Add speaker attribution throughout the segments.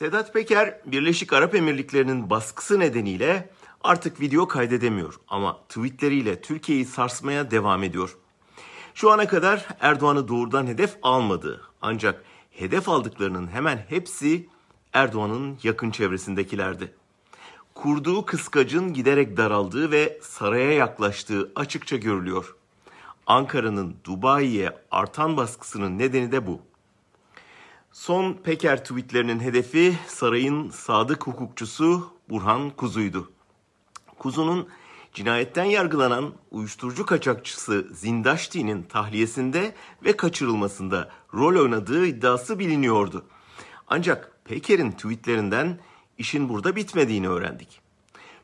Speaker 1: Sedat Peker, Birleşik Arap Emirlikleri'nin baskısı nedeniyle artık video kaydedemiyor ama tweetleriyle Türkiye'yi sarsmaya devam ediyor. Şu ana kadar Erdoğan'ı doğrudan hedef almadı. Ancak hedef aldıklarının hemen hepsi Erdoğan'ın yakın çevresindekilerdi. Kurduğu kıskacın giderek daraldığı ve saraya yaklaştığı açıkça görülüyor. Ankara'nın Dubai'ye artan baskısının nedeni de bu. Son Peker tweetlerinin hedefi sarayın sadık hukukçusu Burhan Kuzu'ydu. Kuzu'nun cinayetten yargılanan uyuşturucu kaçakçısı Zindaşti'nin tahliyesinde ve kaçırılmasında rol oynadığı iddiası biliniyordu. Ancak Peker'in tweetlerinden işin burada bitmediğini öğrendik.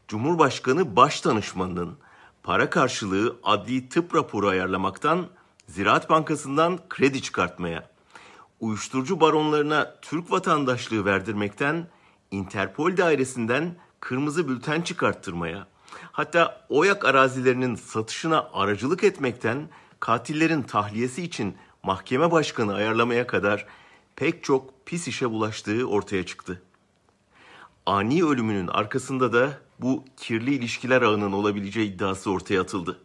Speaker 1: Cumhurbaşkanı Başdanışmanı'nın para karşılığı adli tıp raporu ayarlamaktan Ziraat Bankası'ndan kredi çıkartmaya, uyuşturucu baronlarına Türk vatandaşlığı verdirmekten Interpol dairesinden kırmızı bülten çıkarttırmaya, hatta OYAK arazilerinin satışına aracılık etmekten katillerin tahliyesi için mahkeme başkanı ayarlamaya kadar pek çok pis işe bulaştığı ortaya çıktı. Ani ölümünün arkasında da bu kirli ilişkiler ağının olabileceği iddiası ortaya atıldı.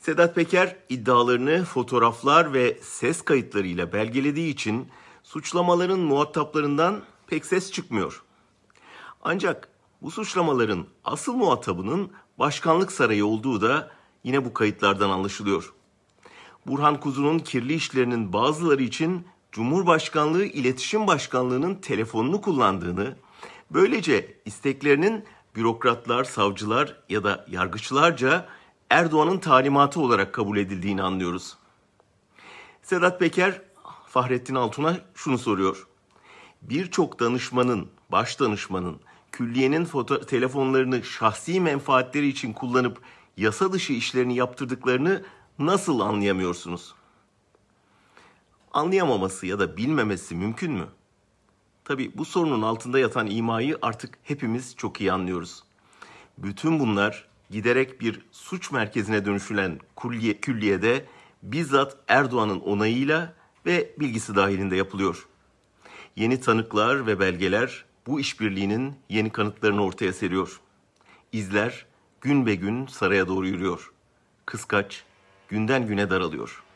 Speaker 1: Sedat Peker iddialarını fotoğraflar ve ses kayıtlarıyla belgelediği için suçlamaların muhataplarından pek ses çıkmıyor. Ancak bu suçlamaların asıl muhatabının başkanlık sarayı olduğu da yine bu kayıtlardan anlaşılıyor. Burhan Kuzu'nun kirli işlerinin bazıları için Cumhurbaşkanlığı İletişim Başkanlığı'nın telefonunu kullandığını, böylece isteklerinin bürokratlar, savcılar ya da yargıçlarca Erdoğan'ın talimatı olarak kabul edildiğini anlıyoruz. Sedat Peker Fahrettin Altun'a şunu soruyor. Birçok danışmanın, baş danışmanın külliyenin foto- telefonlarını şahsi menfaatleri için kullanıp yasa dışı işlerini yaptırdıklarını nasıl anlayamıyorsunuz? Anlayamaması ya da bilmemesi mümkün mü? Tabi bu sorunun altında yatan imayı artık hepimiz çok iyi anlıyoruz. Bütün bunlar giderek bir suç merkezine dönüşülen külliye, külliyede bizzat Erdoğan'ın onayıyla ve bilgisi dahilinde yapılıyor. Yeni tanıklar ve belgeler bu işbirliğinin yeni kanıtlarını ortaya seriyor. İzler gün be gün saraya doğru yürüyor. Kıskaç günden güne daralıyor.